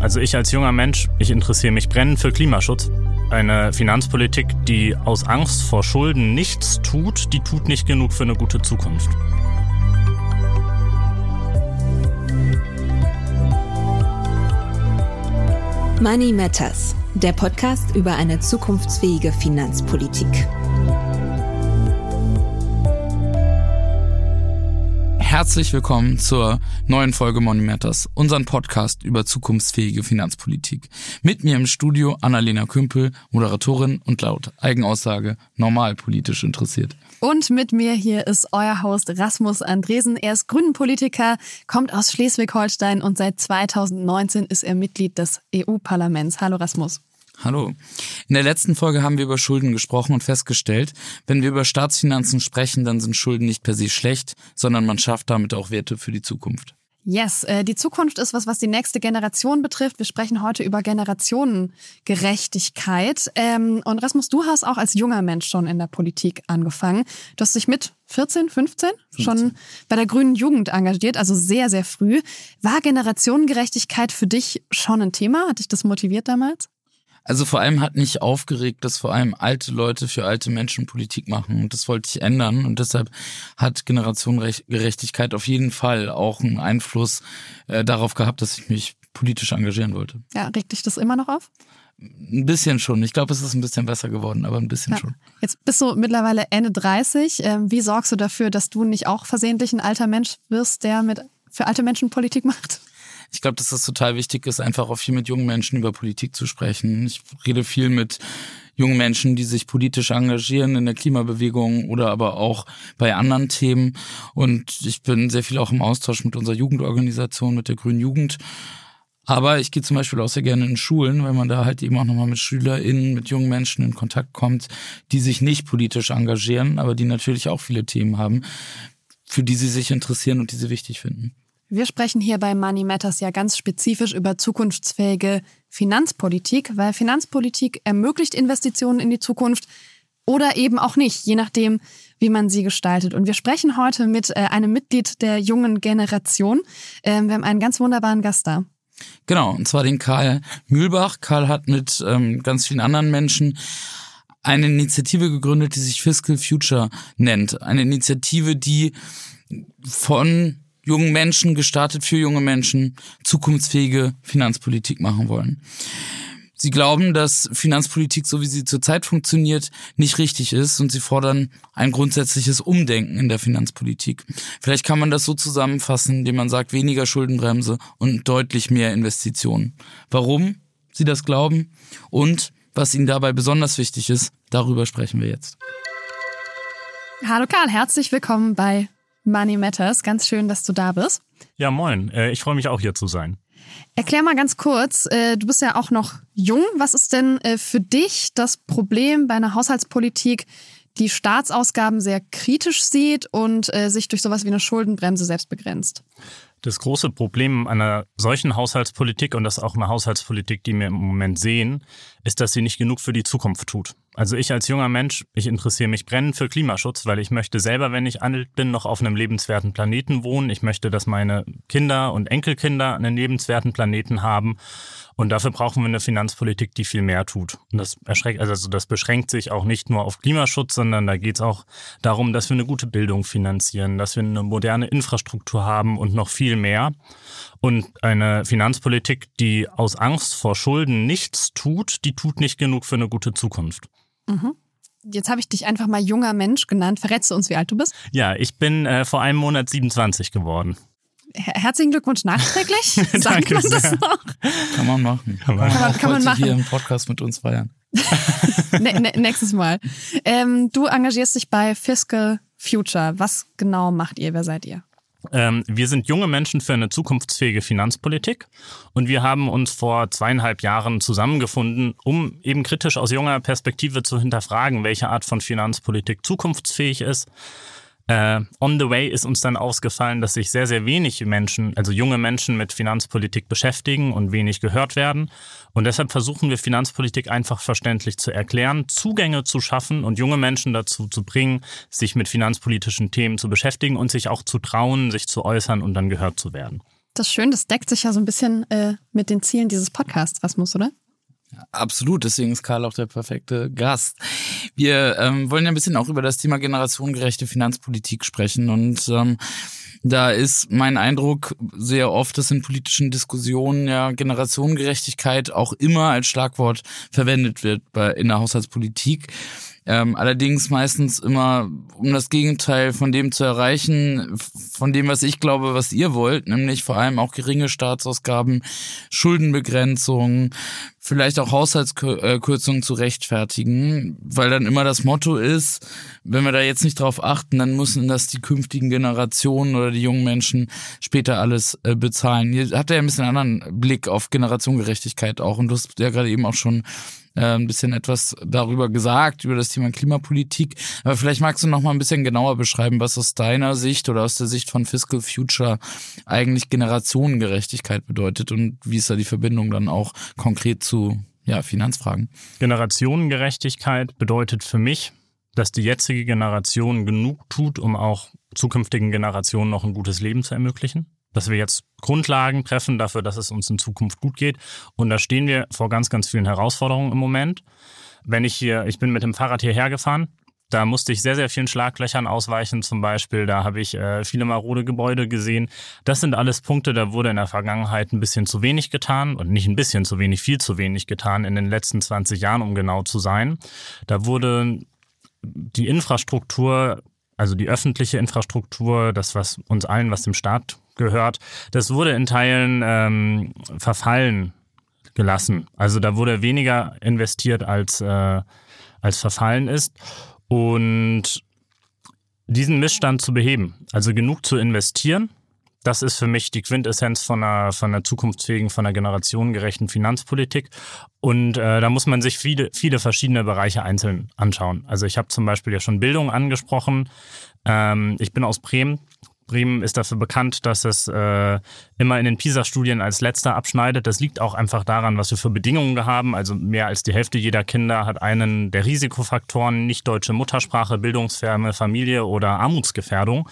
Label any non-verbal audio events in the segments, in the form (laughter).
Also ich als junger Mensch, ich interessiere mich brennend für Klimaschutz. Eine Finanzpolitik, die aus Angst vor Schulden nichts tut, die tut nicht genug für eine gute Zukunft. Money Matters, der Podcast über eine zukunftsfähige Finanzpolitik. Herzlich willkommen zur neuen Folge Money Matters, unseren Podcast über zukunftsfähige Finanzpolitik. Mit mir im Studio Annalena Kümpel, Moderatorin und laut Eigenaussage normal politisch interessiert. Und mit mir hier ist euer Host Rasmus Andresen. Er ist Grünenpolitiker, kommt aus Schleswig-Holstein und seit 2019 ist er Mitglied des EU-Parlaments. Hallo Rasmus. Hallo. In der letzten Folge haben wir über Schulden gesprochen und festgestellt, wenn wir über Staatsfinanzen sprechen, dann sind Schulden nicht per se schlecht, sondern man schafft damit auch Werte für die Zukunft. Yes, äh, die Zukunft ist was, was die nächste Generation betrifft. Wir sprechen heute über Generationengerechtigkeit. Ähm, und Rasmus, du hast auch als junger Mensch schon in der Politik angefangen. Du hast dich mit 14, 15, 15 schon bei der Grünen Jugend engagiert, also sehr, sehr früh. War Generationengerechtigkeit für dich schon ein Thema? Hat dich das motiviert damals? Also vor allem hat mich aufgeregt, dass vor allem alte Leute für alte Menschen Politik machen und das wollte ich ändern und deshalb hat Generationengerechtigkeit auf jeden Fall auch einen Einfluss äh, darauf gehabt, dass ich mich politisch engagieren wollte. Ja, regt dich das immer noch auf? Ein bisschen schon. Ich glaube, es ist ein bisschen besser geworden, aber ein bisschen ja. schon. Jetzt bist du mittlerweile Ende 30. Ähm, wie sorgst du dafür, dass du nicht auch versehentlich ein alter Mensch wirst, der mit für alte Menschen Politik macht? Ich glaube, dass das total wichtig ist, einfach auch viel mit jungen Menschen über Politik zu sprechen. Ich rede viel mit jungen Menschen, die sich politisch engagieren in der Klimabewegung oder aber auch bei anderen Themen. Und ich bin sehr viel auch im Austausch mit unserer Jugendorganisation, mit der Grünen Jugend. Aber ich gehe zum Beispiel auch sehr gerne in Schulen, weil man da halt eben auch nochmal mit SchülerInnen, mit jungen Menschen in Kontakt kommt, die sich nicht politisch engagieren, aber die natürlich auch viele Themen haben, für die sie sich interessieren und die sie wichtig finden. Wir sprechen hier bei Money Matters ja ganz spezifisch über zukunftsfähige Finanzpolitik, weil Finanzpolitik ermöglicht Investitionen in die Zukunft oder eben auch nicht, je nachdem, wie man sie gestaltet. Und wir sprechen heute mit äh, einem Mitglied der jungen Generation. Ähm, wir haben einen ganz wunderbaren Gast da. Genau, und zwar den Karl Mühlbach. Karl hat mit ähm, ganz vielen anderen Menschen eine Initiative gegründet, die sich Fiscal Future nennt. Eine Initiative, die von jungen Menschen, gestartet für junge Menschen, zukunftsfähige Finanzpolitik machen wollen. Sie glauben, dass Finanzpolitik, so wie sie zurzeit funktioniert, nicht richtig ist und sie fordern ein grundsätzliches Umdenken in der Finanzpolitik. Vielleicht kann man das so zusammenfassen, indem man sagt, weniger Schuldenbremse und deutlich mehr Investitionen. Warum sie das glauben und was ihnen dabei besonders wichtig ist, darüber sprechen wir jetzt. Hallo Karl, herzlich willkommen bei Money Matters. Ganz schön, dass du da bist. Ja, moin. Äh, ich freue mich auch hier zu sein. Erklär mal ganz kurz, äh, du bist ja auch noch jung. Was ist denn äh, für dich das Problem bei einer Haushaltspolitik, die Staatsausgaben sehr kritisch sieht und sich durch sowas wie eine Schuldenbremse selbst begrenzt? Das große Problem einer solchen Haushaltspolitik, und das ist auch eine Haushaltspolitik, die wir im Moment sehen, ist, dass sie nicht genug für die Zukunft tut. Also ich als junger Mensch, ich interessiere mich brennend für Klimaschutz, weil ich möchte selber, wenn ich alt bin, noch auf einem lebenswerten Planeten wohnen. Ich möchte, dass meine Kinder und Enkelkinder einen lebenswerten Planeten haben. Und dafür brauchen wir eine Finanzpolitik, die viel mehr tut. Und das erschreckt, also das beschränkt sich auch nicht nur auf Klimaschutz, sondern da geht es auch darum, dass wir eine gute Bildung finanzieren, dass wir eine moderne Infrastruktur haben und noch viel mehr. Und eine Finanzpolitik, die aus Angst vor Schulden nichts tut, die tut nicht genug für eine gute Zukunft. Mhm. Jetzt habe ich dich einfach mal junger Mensch genannt. Verrätst du uns, wie alt du bist? Ja, ich bin äh, vor einem Monat 27 geworden. Herzlichen Glückwunsch nachträglich. (laughs) Sagt man das noch? Kann man machen. Kann man, kann man, kann man machen. hier im Podcast mit uns feiern. (laughs) ne, ne, nächstes Mal. Ähm, du engagierst dich bei Fiscal Future. Was genau macht ihr? Wer seid ihr? Ähm, wir sind junge Menschen für eine zukunftsfähige Finanzpolitik und wir haben uns vor zweieinhalb Jahren zusammengefunden, um eben kritisch aus junger Perspektive zu hinterfragen, welche Art von Finanzpolitik zukunftsfähig ist äh, on the way ist uns dann ausgefallen, dass sich sehr, sehr wenig Menschen, also junge Menschen mit Finanzpolitik beschäftigen und wenig gehört werden. Und deshalb versuchen wir Finanzpolitik einfach verständlich zu erklären, Zugänge zu schaffen und junge Menschen dazu zu bringen, sich mit finanzpolitischen Themen zu beschäftigen und sich auch zu trauen, sich zu äußern und dann gehört zu werden. das schön. Das deckt sich ja so ein bisschen äh, mit den Zielen dieses Podcasts, Rasmus, oder? Absolut, deswegen ist Karl auch der perfekte Gast. Wir ähm, wollen ja ein bisschen auch über das Thema generationengerechte Finanzpolitik sprechen und ähm, da ist mein Eindruck sehr oft, dass in politischen Diskussionen ja Generationengerechtigkeit auch immer als Schlagwort verwendet wird bei, in der Haushaltspolitik. Ähm, allerdings meistens immer, um das Gegenteil von dem zu erreichen, von dem, was ich glaube, was ihr wollt, nämlich vor allem auch geringe Staatsausgaben, Schuldenbegrenzung, vielleicht auch Haushaltskürzungen zu rechtfertigen, weil dann immer das Motto ist, wenn wir da jetzt nicht drauf achten, dann müssen das die künftigen Generationen oder die jungen Menschen später alles äh, bezahlen. Ihr habt ja ein bisschen einen anderen Blick auf Generationengerechtigkeit auch und du hast ja gerade eben auch schon äh, ein bisschen etwas darüber gesagt, über das Thema Klimapolitik. Aber vielleicht magst du noch mal ein bisschen genauer beschreiben, was aus deiner Sicht oder aus der Sicht von Fiscal Future eigentlich Generationengerechtigkeit bedeutet und wie ist da die Verbindung dann auch konkret zu ja, Finanzfragen? Generationengerechtigkeit bedeutet für mich, dass die jetzige Generation genug tut, um auch zukünftigen Generationen noch ein gutes Leben zu ermöglichen dass wir jetzt Grundlagen treffen dafür, dass es uns in Zukunft gut geht. Und da stehen wir vor ganz, ganz vielen Herausforderungen im Moment. Wenn ich hier, ich bin mit dem Fahrrad hierher gefahren, da musste ich sehr, sehr vielen Schlaglöchern ausweichen zum Beispiel. Da habe ich äh, viele marode Gebäude gesehen. Das sind alles Punkte, da wurde in der Vergangenheit ein bisschen zu wenig getan und nicht ein bisschen zu wenig, viel zu wenig getan in den letzten 20 Jahren, um genau zu sein. Da wurde die Infrastruktur, also die öffentliche Infrastruktur, das, was uns allen, was dem Staat gehört, das wurde in Teilen ähm, verfallen gelassen. Also da wurde weniger investiert als, äh, als verfallen ist. Und diesen Missstand zu beheben, also genug zu investieren, das ist für mich die Quintessenz von einer, von einer zukunftsfähigen, von einer generationengerechten Finanzpolitik. Und äh, da muss man sich viele, viele verschiedene Bereiche einzeln anschauen. Also ich habe zum Beispiel ja schon Bildung angesprochen. Ähm, ich bin aus Bremen. Bremen ist dafür bekannt, dass es äh, immer in den PISA-Studien als letzter abschneidet. Das liegt auch einfach daran, was wir für Bedingungen haben. Also mehr als die Hälfte jeder Kinder hat einen der Risikofaktoren, nicht deutsche Muttersprache, bildungsferne Familie oder Armutsgefährdung.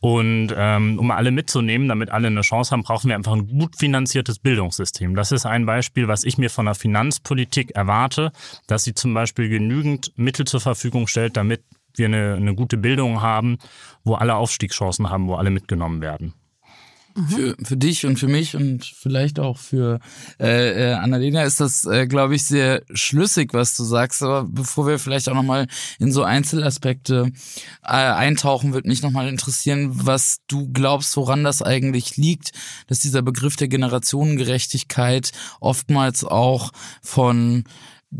Und ähm, um alle mitzunehmen, damit alle eine Chance haben, brauchen wir einfach ein gut finanziertes Bildungssystem. Das ist ein Beispiel, was ich mir von der Finanzpolitik erwarte, dass sie zum Beispiel genügend Mittel zur Verfügung stellt, damit wir eine, eine gute Bildung haben, wo alle Aufstiegschancen haben, wo alle mitgenommen werden. Mhm. Für, für dich und für mich und vielleicht auch für äh, äh, Annalena ist das, äh, glaube ich, sehr schlüssig, was du sagst. Aber bevor wir vielleicht auch nochmal in so Einzelaspekte äh, eintauchen, würde mich nochmal interessieren, was du glaubst, woran das eigentlich liegt, dass dieser Begriff der Generationengerechtigkeit oftmals auch von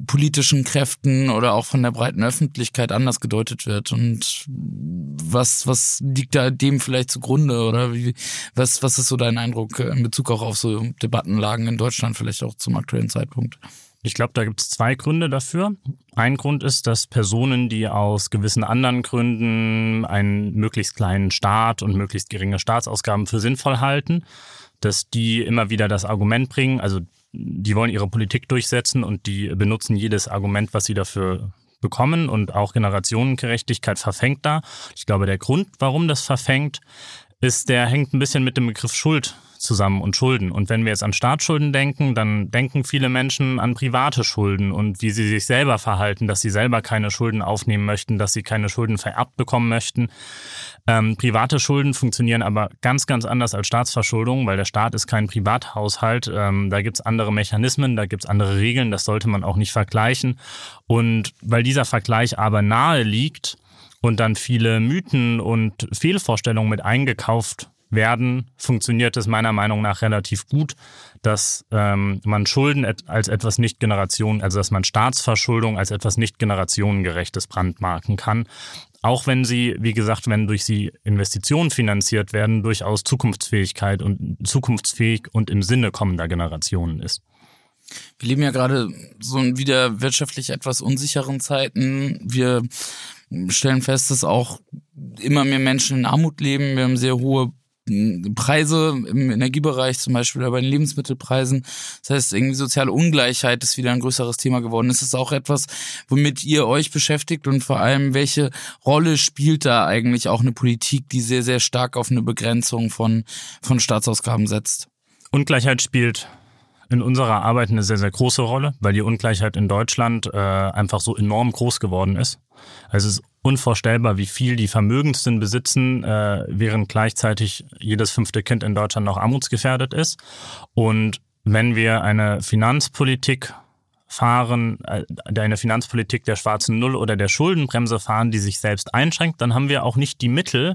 politischen Kräften oder auch von der breiten Öffentlichkeit anders gedeutet wird und was was liegt da dem vielleicht zugrunde oder wie was was ist so dein Eindruck in Bezug auch auf so Debattenlagen in Deutschland vielleicht auch zum aktuellen Zeitpunkt? Ich glaube, da gibt es zwei Gründe dafür. Ein Grund ist, dass Personen, die aus gewissen anderen Gründen einen möglichst kleinen Staat und möglichst geringe Staatsausgaben für sinnvoll halten, dass die immer wieder das Argument bringen, also die wollen ihre Politik durchsetzen und die benutzen jedes Argument, was sie dafür bekommen und auch Generationengerechtigkeit verfängt da. Ich glaube, der Grund, warum das verfängt, ist, der hängt ein bisschen mit dem Begriff Schuld zusammen und Schulden. Und wenn wir jetzt an Staatsschulden denken, dann denken viele Menschen an private Schulden und wie sie sich selber verhalten, dass sie selber keine Schulden aufnehmen möchten, dass sie keine Schulden vererbt bekommen möchten. Ähm, private Schulden funktionieren aber ganz, ganz anders als Staatsverschuldung, weil der Staat ist kein Privathaushalt. Ähm, da gibt's andere Mechanismen, da gibt's andere Regeln, das sollte man auch nicht vergleichen. Und weil dieser Vergleich aber nahe liegt, und dann viele Mythen und Fehlvorstellungen mit eingekauft werden, funktioniert es meiner Meinung nach relativ gut, dass ähm, man Schulden als etwas nicht Generation, also dass man Staatsverschuldung als etwas nicht generationengerechtes brandmarken kann. Auch wenn sie, wie gesagt, wenn durch sie Investitionen finanziert werden, durchaus Zukunftsfähigkeit und zukunftsfähig und im Sinne kommender Generationen ist. Wir leben ja gerade so in wieder wirtschaftlich etwas unsicheren Zeiten. Wir stellen fest, dass auch immer mehr Menschen in Armut leben. Wir haben sehr hohe Preise im Energiebereich zum Beispiel bei den Lebensmittelpreisen. Das heißt, irgendwie soziale Ungleichheit ist wieder ein größeres Thema geworden. Ist es auch etwas, womit ihr euch beschäftigt und vor allem, welche Rolle spielt da eigentlich auch eine Politik, die sehr, sehr stark auf eine Begrenzung von, von Staatsausgaben setzt? Ungleichheit spielt in unserer Arbeit eine sehr, sehr große Rolle, weil die Ungleichheit in Deutschland äh, einfach so enorm groß geworden ist. Also es ist unvorstellbar, wie viel die Vermögendsten besitzen, äh, während gleichzeitig jedes fünfte Kind in Deutschland noch armutsgefährdet ist. Und wenn wir eine Finanzpolitik fahren, äh, eine Finanzpolitik der schwarzen Null oder der Schuldenbremse fahren, die sich selbst einschränkt, dann haben wir auch nicht die Mittel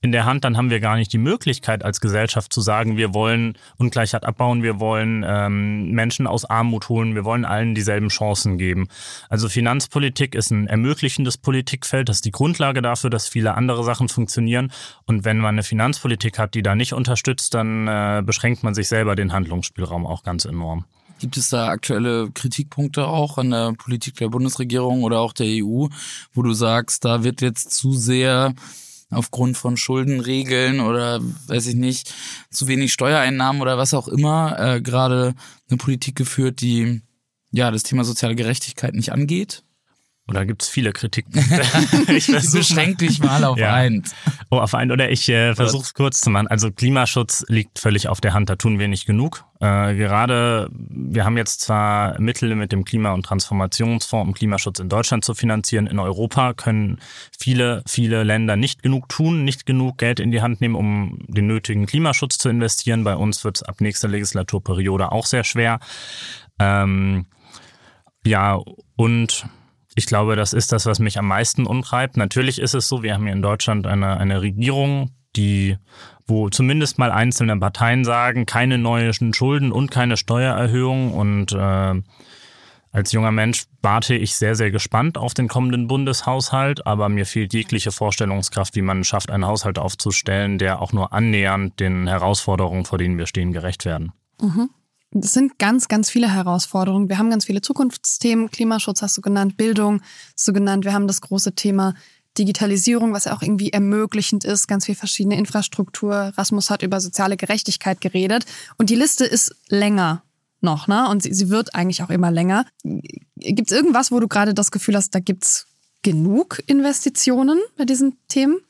in der Hand, dann haben wir gar nicht die Möglichkeit als Gesellschaft zu sagen, wir wollen Ungleichheit abbauen, wir wollen ähm, Menschen aus Armut holen, wir wollen allen dieselben Chancen geben. Also Finanzpolitik ist ein ermöglichendes Politikfeld, das ist die Grundlage dafür, dass viele andere Sachen funktionieren. Und wenn man eine Finanzpolitik hat, die da nicht unterstützt, dann äh, beschränkt man sich selber den Handlungsspielraum auch ganz enorm. Gibt es da aktuelle Kritikpunkte auch an der Politik der Bundesregierung oder auch der EU, wo du sagst, da wird jetzt zu sehr aufgrund von Schuldenregeln oder weiß ich nicht, zu wenig Steuereinnahmen oder was auch immer äh, gerade eine Politik geführt, die ja das Thema soziale Gerechtigkeit nicht angeht? Oder gibt es viele Kritikpunkte? (laughs) ich beschränk dich mal auf ja. eins. Oh, auf einen. Oder ich äh, versuche es kurz zu machen. Also Klimaschutz liegt völlig auf der Hand. Da tun wir nicht genug. Äh, gerade, wir haben jetzt zwar Mittel mit dem Klima- und Transformationsfonds, um Klimaschutz in Deutschland zu finanzieren. In Europa können viele, viele Länder nicht genug tun, nicht genug Geld in die Hand nehmen, um den nötigen Klimaschutz zu investieren. Bei uns wird es ab nächster Legislaturperiode auch sehr schwer. Ähm, ja, und ich glaube, das ist das, was mich am meisten umtreibt. Natürlich ist es so, wir haben hier in Deutschland eine, eine Regierung, die, wo zumindest mal einzelne Parteien sagen, keine neuen Schulden und keine Steuererhöhung. Und äh, als junger Mensch warte ich sehr, sehr gespannt auf den kommenden Bundeshaushalt, aber mir fehlt jegliche Vorstellungskraft, wie man schafft, einen Haushalt aufzustellen, der auch nur annähernd den Herausforderungen, vor denen wir stehen, gerecht werden. Mhm. Es sind ganz, ganz viele Herausforderungen. Wir haben ganz viele Zukunftsthemen. Klimaschutz hast du genannt, Bildung hast du genannt. Wir haben das große Thema Digitalisierung, was ja auch irgendwie ermöglichend ist, ganz viel verschiedene Infrastruktur. Rasmus hat über soziale Gerechtigkeit geredet. Und die Liste ist länger noch, ne? Und sie, sie wird eigentlich auch immer länger. Gibt es irgendwas, wo du gerade das Gefühl hast, da gibt's genug Investitionen bei diesen Themen?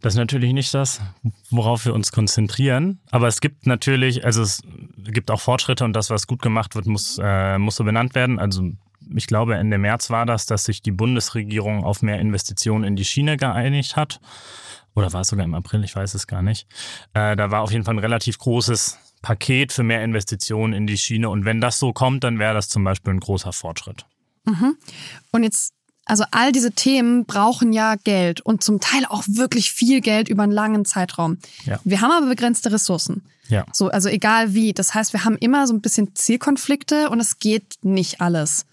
Das ist natürlich nicht das, worauf wir uns konzentrieren. Aber es gibt natürlich, also es gibt auch Fortschritte und das, was gut gemacht wird, muss, äh, muss so benannt werden. Also ich glaube, Ende März war das, dass sich die Bundesregierung auf mehr Investitionen in die Schiene geeinigt hat. Oder war es sogar im April? Ich weiß es gar nicht. Äh, da war auf jeden Fall ein relativ großes Paket für mehr Investitionen in die Schiene. Und wenn das so kommt, dann wäre das zum Beispiel ein großer Fortschritt. Mhm. Und jetzt also all diese Themen brauchen ja Geld und zum Teil auch wirklich viel Geld über einen langen Zeitraum. Ja. Wir haben aber begrenzte Ressourcen. Ja. So, also egal wie. Das heißt, wir haben immer so ein bisschen Zielkonflikte und es geht nicht alles.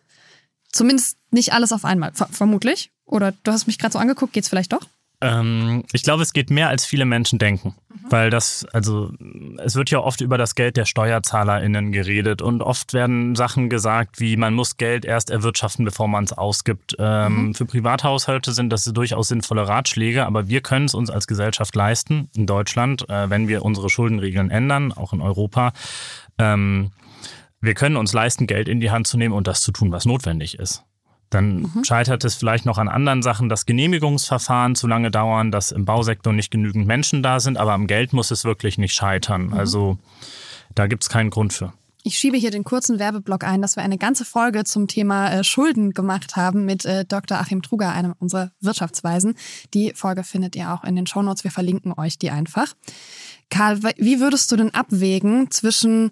Zumindest nicht alles auf einmal, ver vermutlich. Oder du hast mich gerade so angeguckt, geht's vielleicht doch? Ähm, ich glaube, es geht mehr, als viele Menschen denken. Mhm. Weil das, also, es wird ja oft über das Geld der SteuerzahlerInnen geredet und oft werden Sachen gesagt, wie man muss Geld erst erwirtschaften, bevor man es ausgibt. Ähm, mhm. Für Privathaushalte sind das durchaus sinnvolle Ratschläge, aber wir können es uns als Gesellschaft leisten, in Deutschland, äh, wenn wir unsere Schuldenregeln ändern, auch in Europa. Ähm, wir können uns leisten, Geld in die Hand zu nehmen und das zu tun, was notwendig ist. Dann mhm. scheitert es vielleicht noch an anderen Sachen, dass Genehmigungsverfahren zu lange dauern, dass im Bausektor nicht genügend Menschen da sind, aber am Geld muss es wirklich nicht scheitern. Mhm. Also da gibt es keinen Grund für. Ich schiebe hier den kurzen Werbeblock ein, dass wir eine ganze Folge zum Thema äh, Schulden gemacht haben mit äh, Dr. Achim Truger, einem unserer Wirtschaftsweisen. Die Folge findet ihr auch in den Shownotes. Wir verlinken euch die einfach. Karl, wie würdest du denn abwägen zwischen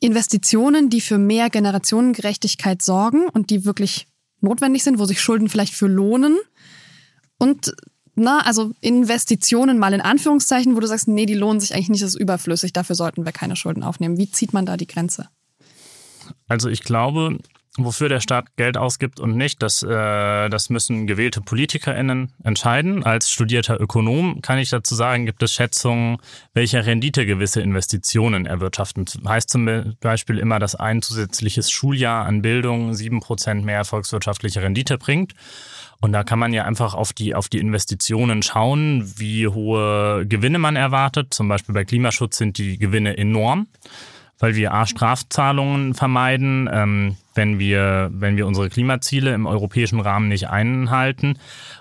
Investitionen, die für mehr Generationengerechtigkeit sorgen und die wirklich notwendig sind, wo sich Schulden vielleicht für lohnen. Und na, also Investitionen mal in Anführungszeichen, wo du sagst, nee, die lohnen sich eigentlich nicht, das ist überflüssig, dafür sollten wir keine Schulden aufnehmen. Wie zieht man da die Grenze? Also ich glaube, wofür der Staat Geld ausgibt und nicht, das, äh, das müssen gewählte PolitikerInnen entscheiden. Als studierter Ökonom kann ich dazu sagen, gibt es Schätzungen, welche Rendite gewisse Investitionen erwirtschaften. Heißt zum Beispiel immer, dass ein zusätzliches Schuljahr an Bildung sieben Prozent mehr volkswirtschaftliche Rendite bringt. Und da kann man ja einfach auf die, auf die Investitionen schauen, wie hohe Gewinne man erwartet. Zum Beispiel bei Klimaschutz sind die Gewinne enorm weil wir A, Strafzahlungen vermeiden, ähm, wenn, wir, wenn wir unsere Klimaziele im europäischen Rahmen nicht einhalten,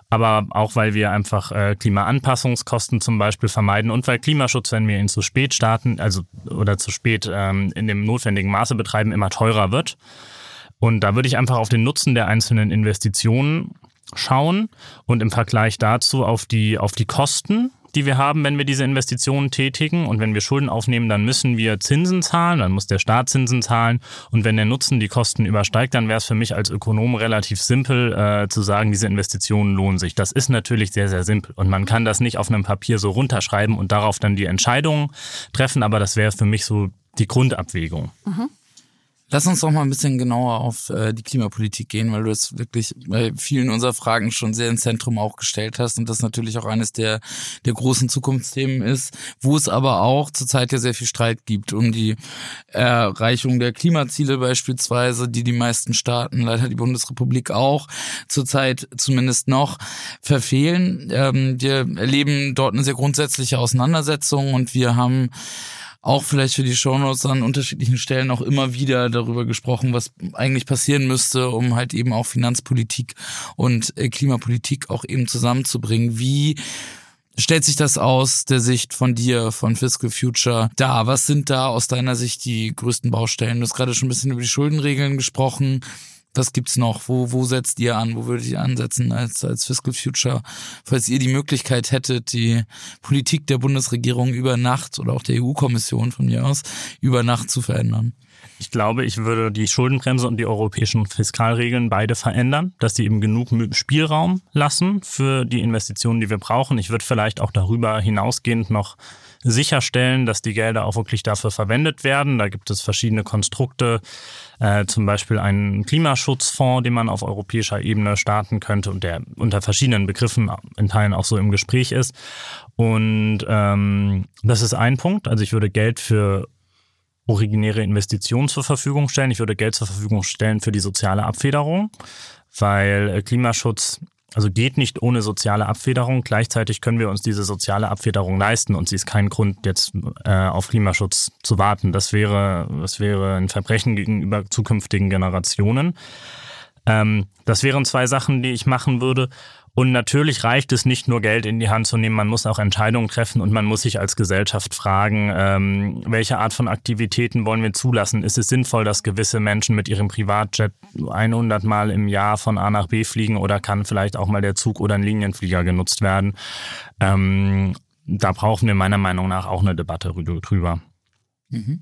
aber auch weil wir einfach äh, Klimaanpassungskosten zum Beispiel vermeiden und weil Klimaschutz, wenn wir ihn zu spät starten, also oder zu spät ähm, in dem notwendigen Maße betreiben, immer teurer wird. Und da würde ich einfach auf den Nutzen der einzelnen Investitionen schauen und im Vergleich dazu auf die, auf die Kosten die wir haben, wenn wir diese Investitionen tätigen. Und wenn wir Schulden aufnehmen, dann müssen wir Zinsen zahlen, dann muss der Staat Zinsen zahlen. Und wenn der Nutzen die Kosten übersteigt, dann wäre es für mich als Ökonom relativ simpel äh, zu sagen, diese Investitionen lohnen sich. Das ist natürlich sehr, sehr simpel. Und man kann das nicht auf einem Papier so runterschreiben und darauf dann die Entscheidungen treffen, aber das wäre für mich so die Grundabwägung. Mhm. Lass uns doch mal ein bisschen genauer auf äh, die Klimapolitik gehen, weil du es wirklich bei vielen unserer Fragen schon sehr ins Zentrum auch gestellt hast und das natürlich auch eines der, der großen Zukunftsthemen ist, wo es aber auch zurzeit ja sehr viel Streit gibt um die Erreichung der Klimaziele beispielsweise, die die meisten Staaten, leider die Bundesrepublik auch, zurzeit zumindest noch verfehlen. Ähm, wir erleben dort eine sehr grundsätzliche Auseinandersetzung und wir haben auch vielleicht für die Shownotes an unterschiedlichen Stellen auch immer wieder darüber gesprochen, was eigentlich passieren müsste, um halt eben auch Finanzpolitik und äh, Klimapolitik auch eben zusammenzubringen. Wie stellt sich das aus der Sicht von dir, von Fiscal Future da? Was sind da aus deiner Sicht die größten Baustellen? Du hast gerade schon ein bisschen über die Schuldenregeln gesprochen. Was gibt's noch? Wo, wo setzt ihr an? Wo würdet ihr ansetzen als, als Fiscal Future? Falls ihr die Möglichkeit hättet, die Politik der Bundesregierung über Nacht oder auch der EU-Kommission von mir aus über Nacht zu verändern? Ich glaube, ich würde die Schuldenbremse und die europäischen Fiskalregeln beide verändern, dass die eben genug Spielraum lassen für die Investitionen, die wir brauchen. Ich würde vielleicht auch darüber hinausgehend noch sicherstellen, dass die Gelder auch wirklich dafür verwendet werden. Da gibt es verschiedene Konstrukte, äh, zum Beispiel einen Klimaschutzfonds, den man auf europäischer Ebene starten könnte und der unter verschiedenen Begriffen in Teilen auch so im Gespräch ist. Und ähm, das ist ein Punkt. Also ich würde Geld für originäre Investitionen zur Verfügung stellen. Ich würde Geld zur Verfügung stellen für die soziale Abfederung, weil äh, Klimaschutz also geht nicht ohne soziale Abfederung. Gleichzeitig können wir uns diese soziale Abfederung leisten und sie ist kein Grund, jetzt äh, auf Klimaschutz zu warten. Das wäre, das wäre ein Verbrechen gegenüber zukünftigen Generationen. Ähm, das wären zwei Sachen, die ich machen würde. Und natürlich reicht es nicht nur Geld in die Hand zu nehmen, man muss auch Entscheidungen treffen und man muss sich als Gesellschaft fragen, ähm, welche Art von Aktivitäten wollen wir zulassen? Ist es sinnvoll, dass gewisse Menschen mit ihrem Privatjet 100 Mal im Jahr von A nach B fliegen oder kann vielleicht auch mal der Zug oder ein Linienflieger genutzt werden? Ähm, da brauchen wir meiner Meinung nach auch eine Debatte drüber. Mhm.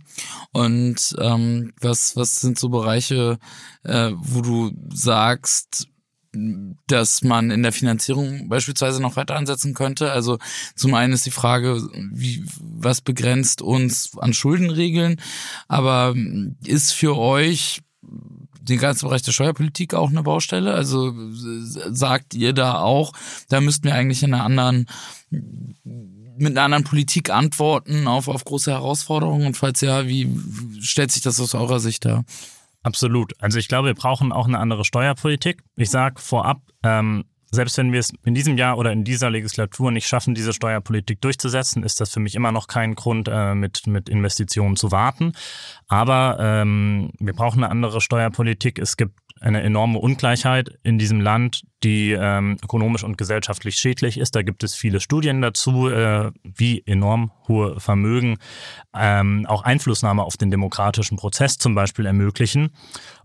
Und ähm, was, was sind so Bereiche, äh, wo du sagst, dass man in der Finanzierung beispielsweise noch weiter ansetzen könnte. Also zum einen ist die Frage, wie, was begrenzt uns an Schuldenregeln, aber ist für euch den ganzen Bereich der Steuerpolitik auch eine Baustelle? Also sagt ihr da auch, da müssten wir eigentlich in einer anderen mit einer anderen Politik antworten auf, auf große Herausforderungen? Und falls ja, wie stellt sich das aus eurer Sicht dar? Absolut. Also ich glaube, wir brauchen auch eine andere Steuerpolitik. Ich sage vorab, ähm, selbst wenn wir es in diesem Jahr oder in dieser Legislatur nicht schaffen, diese Steuerpolitik durchzusetzen, ist das für mich immer noch kein Grund, äh, mit, mit Investitionen zu warten. Aber ähm, wir brauchen eine andere Steuerpolitik. Es gibt eine enorme Ungleichheit in diesem Land, die ähm, ökonomisch und gesellschaftlich schädlich ist. Da gibt es viele Studien dazu, äh, wie enorm hohe Vermögen ähm, auch Einflussnahme auf den demokratischen Prozess zum Beispiel ermöglichen.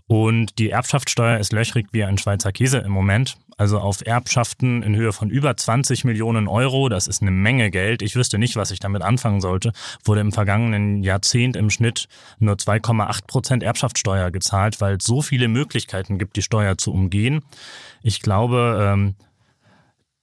Und die Erbschaftssteuer ist löchrig wie ein Schweizer Käse im Moment. Also auf Erbschaften in Höhe von über 20 Millionen Euro, das ist eine Menge Geld. Ich wüsste nicht, was ich damit anfangen sollte. Wurde im vergangenen Jahrzehnt im Schnitt nur 2,8 Prozent Erbschaftssteuer gezahlt, weil es so viele Möglichkeiten gibt, die Steuer zu umgehen. Ich glaube, ähm,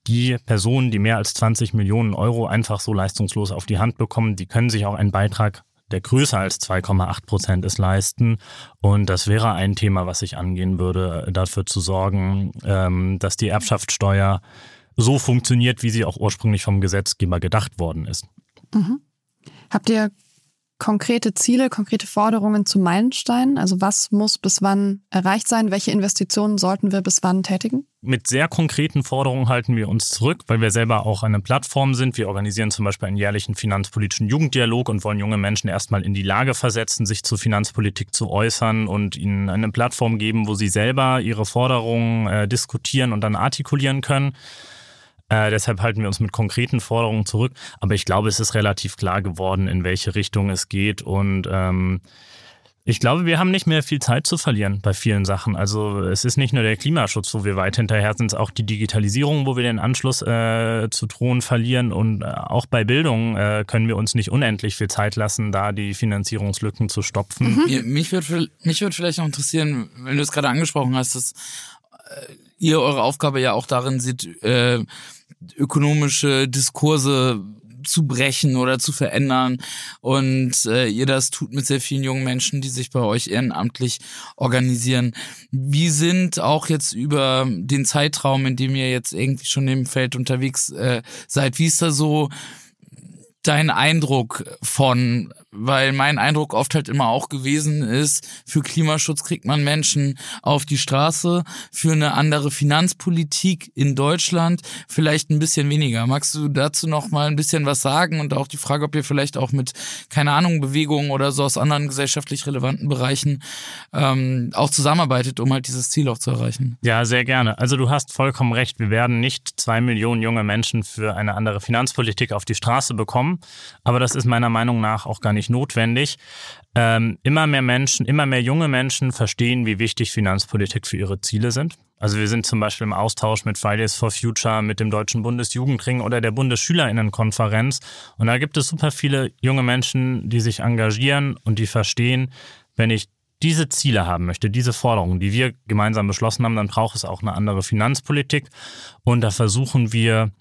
die Personen, die mehr als 20 Millionen Euro einfach so leistungslos auf die Hand bekommen, die können sich auch einen Beitrag der größer als 2,8 Prozent ist, leisten. Und das wäre ein Thema, was ich angehen würde, dafür zu sorgen, ähm, dass die Erbschaftssteuer so funktioniert, wie sie auch ursprünglich vom Gesetzgeber gedacht worden ist. Mhm. Habt ihr konkrete Ziele, konkrete Forderungen zu Meilensteinen? Also was muss bis wann erreicht sein? Welche Investitionen sollten wir bis wann tätigen? Mit sehr konkreten Forderungen halten wir uns zurück, weil wir selber auch eine Plattform sind. Wir organisieren zum Beispiel einen jährlichen finanzpolitischen Jugenddialog und wollen junge Menschen erstmal in die Lage versetzen, sich zur Finanzpolitik zu äußern und ihnen eine Plattform geben, wo sie selber ihre Forderungen äh, diskutieren und dann artikulieren können. Äh, deshalb halten wir uns mit konkreten Forderungen zurück. Aber ich glaube, es ist relativ klar geworden, in welche Richtung es geht. Und ähm, ich glaube, wir haben nicht mehr viel Zeit zu verlieren bei vielen Sachen. Also es ist nicht nur der Klimaschutz, wo wir weit hinterher sind, es ist auch die Digitalisierung, wo wir den Anschluss äh, zu Thron verlieren. Und äh, auch bei Bildung äh, können wir uns nicht unendlich viel Zeit lassen, da die Finanzierungslücken zu stopfen. Mhm. Mich würde mich würd vielleicht noch interessieren, wenn du es gerade angesprochen hast, dass äh, ihr eure Aufgabe ja auch darin seht, äh, ökonomische Diskurse zu brechen oder zu verändern. Und äh, ihr das tut mit sehr vielen jungen Menschen, die sich bei euch ehrenamtlich organisieren. Wie sind auch jetzt über den Zeitraum, in dem ihr jetzt irgendwie schon im Feld unterwegs äh, seid, wie ist da so dein Eindruck von weil mein Eindruck oft halt immer auch gewesen ist, für Klimaschutz kriegt man Menschen auf die Straße, für eine andere Finanzpolitik in Deutschland vielleicht ein bisschen weniger. Magst du dazu noch mal ein bisschen was sagen und auch die Frage, ob ihr vielleicht auch mit, keine Ahnung, Bewegungen oder so aus anderen gesellschaftlich relevanten Bereichen ähm, auch zusammenarbeitet, um halt dieses Ziel auch zu erreichen? Ja, sehr gerne. Also du hast vollkommen recht. Wir werden nicht zwei Millionen junge Menschen für eine andere Finanzpolitik auf die Straße bekommen, aber das ist meiner Meinung nach auch gar nicht nicht notwendig. Ähm, immer mehr Menschen, immer mehr junge Menschen verstehen, wie wichtig Finanzpolitik für ihre Ziele sind. Also wir sind zum Beispiel im Austausch mit Fridays for Future, mit dem Deutschen Bundesjugendring oder der Bundesschülerinnenkonferenz. Und da gibt es super viele junge Menschen, die sich engagieren und die verstehen, wenn ich diese Ziele haben möchte, diese Forderungen, die wir gemeinsam beschlossen haben, dann braucht es auch eine andere Finanzpolitik. Und da versuchen wir,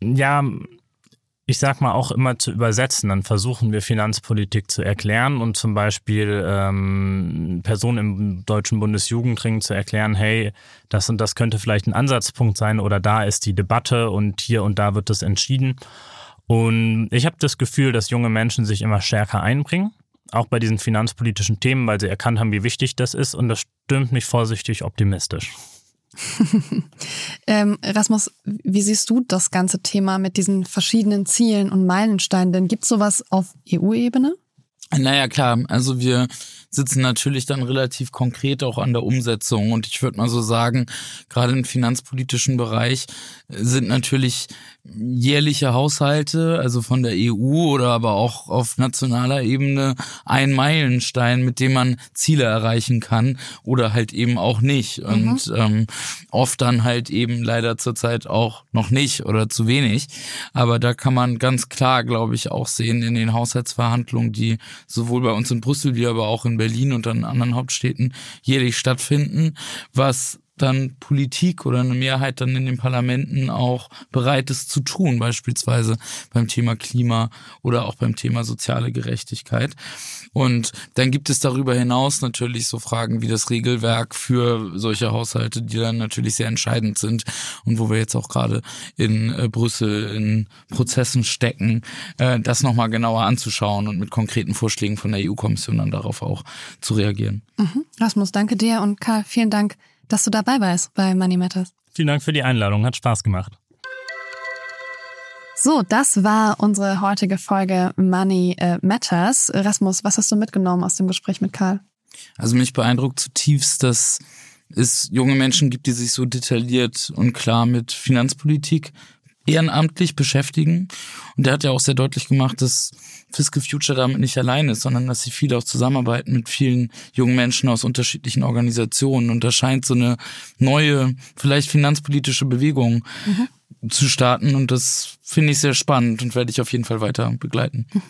ja, ich sag mal, auch immer zu übersetzen. Dann versuchen wir Finanzpolitik zu erklären und zum Beispiel ähm, Personen im Deutschen Bundesjugendring zu erklären, hey, das und das könnte vielleicht ein Ansatzpunkt sein oder da ist die Debatte und hier und da wird es entschieden. Und ich habe das Gefühl, dass junge Menschen sich immer stärker einbringen, auch bei diesen finanzpolitischen Themen, weil sie erkannt haben, wie wichtig das ist und das stimmt mich vorsichtig optimistisch. (laughs) ähm, Rasmus, wie siehst du das ganze Thema mit diesen verschiedenen Zielen und Meilensteinen? Denn gibt es sowas auf EU-Ebene? Naja, klar. Also wir sitzen natürlich dann relativ konkret auch an der Umsetzung. Und ich würde mal so sagen, gerade im finanzpolitischen Bereich sind natürlich jährliche Haushalte, also von der EU oder aber auch auf nationaler Ebene ein Meilenstein, mit dem man Ziele erreichen kann oder halt eben auch nicht. Mhm. Und ähm, oft dann halt eben leider zurzeit auch noch nicht oder zu wenig. Aber da kann man ganz klar, glaube ich, auch sehen in den Haushaltsverhandlungen, die sowohl bei uns in Brüssel wie aber auch in Berlin und an anderen Hauptstädten jährlich stattfinden, was dann Politik oder eine Mehrheit dann in den Parlamenten auch bereit ist zu tun, beispielsweise beim Thema Klima oder auch beim Thema soziale Gerechtigkeit. Und dann gibt es darüber hinaus natürlich so Fragen wie das Regelwerk für solche Haushalte, die dann natürlich sehr entscheidend sind und wo wir jetzt auch gerade in äh, Brüssel in Prozessen stecken, äh, das nochmal genauer anzuschauen und mit konkreten Vorschlägen von der EU-Kommission dann darauf auch zu reagieren. Mhm. Rasmus, danke dir und Karl, vielen Dank dass du dabei warst bei Money Matters. Vielen Dank für die Einladung, hat Spaß gemacht. So, das war unsere heutige Folge Money äh, Matters. Rasmus, was hast du mitgenommen aus dem Gespräch mit Karl? Also mich beeindruckt zutiefst, dass es junge Menschen gibt, die sich so detailliert und klar mit Finanzpolitik ehrenamtlich beschäftigen. Und der hat ja auch sehr deutlich gemacht, dass Fiscal Future damit nicht allein ist, sondern dass sie viel auch zusammenarbeiten mit vielen jungen Menschen aus unterschiedlichen Organisationen. Und da scheint so eine neue, vielleicht finanzpolitische Bewegung mhm. zu starten. Und das finde ich sehr spannend und werde ich auf jeden Fall weiter begleiten. Mhm.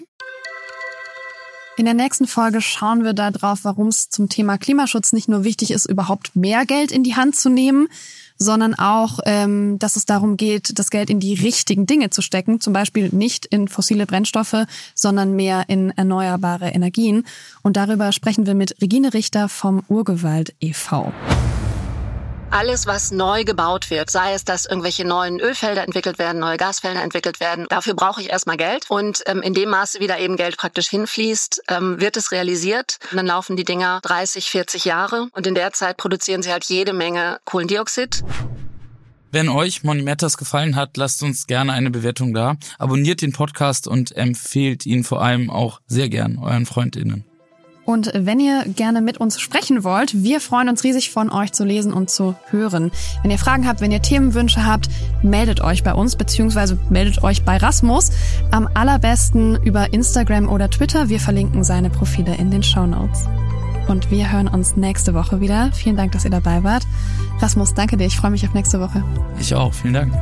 In der nächsten Folge schauen wir darauf, warum es zum Thema Klimaschutz nicht nur wichtig ist, überhaupt mehr Geld in die Hand zu nehmen, sondern auch, ähm, dass es darum geht, das Geld in die richtigen Dinge zu stecken, zum Beispiel nicht in fossile Brennstoffe, sondern mehr in erneuerbare Energien. Und darüber sprechen wir mit Regine Richter vom Urgewalt e.V. Alles, was neu gebaut wird, sei es, dass irgendwelche neuen Ölfelder entwickelt werden, neue Gasfelder entwickelt werden, dafür brauche ich erstmal Geld. Und ähm, in dem Maße, wie da eben Geld praktisch hinfließt, ähm, wird es realisiert. Und dann laufen die Dinger 30, 40 Jahre und in der Zeit produzieren sie halt jede Menge Kohlendioxid. Wenn euch Money Matters gefallen hat, lasst uns gerne eine Bewertung da. Abonniert den Podcast und empfehlt ihn vor allem auch sehr gern euren FreundInnen. Und wenn ihr gerne mit uns sprechen wollt, wir freuen uns riesig von euch zu lesen und zu hören. Wenn ihr Fragen habt, wenn ihr Themenwünsche habt, meldet euch bei uns beziehungsweise meldet euch bei Rasmus. Am allerbesten über Instagram oder Twitter. Wir verlinken seine Profile in den Show Notes. Und wir hören uns nächste Woche wieder. Vielen Dank, dass ihr dabei wart. Rasmus, danke dir. Ich freue mich auf nächste Woche. Ich auch. Vielen Dank.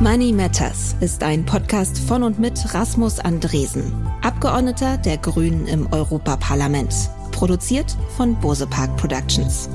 Money Matters ist ein Podcast von und mit Rasmus Andresen, Abgeordneter der Grünen im Europaparlament. Produziert von Bose Park Productions.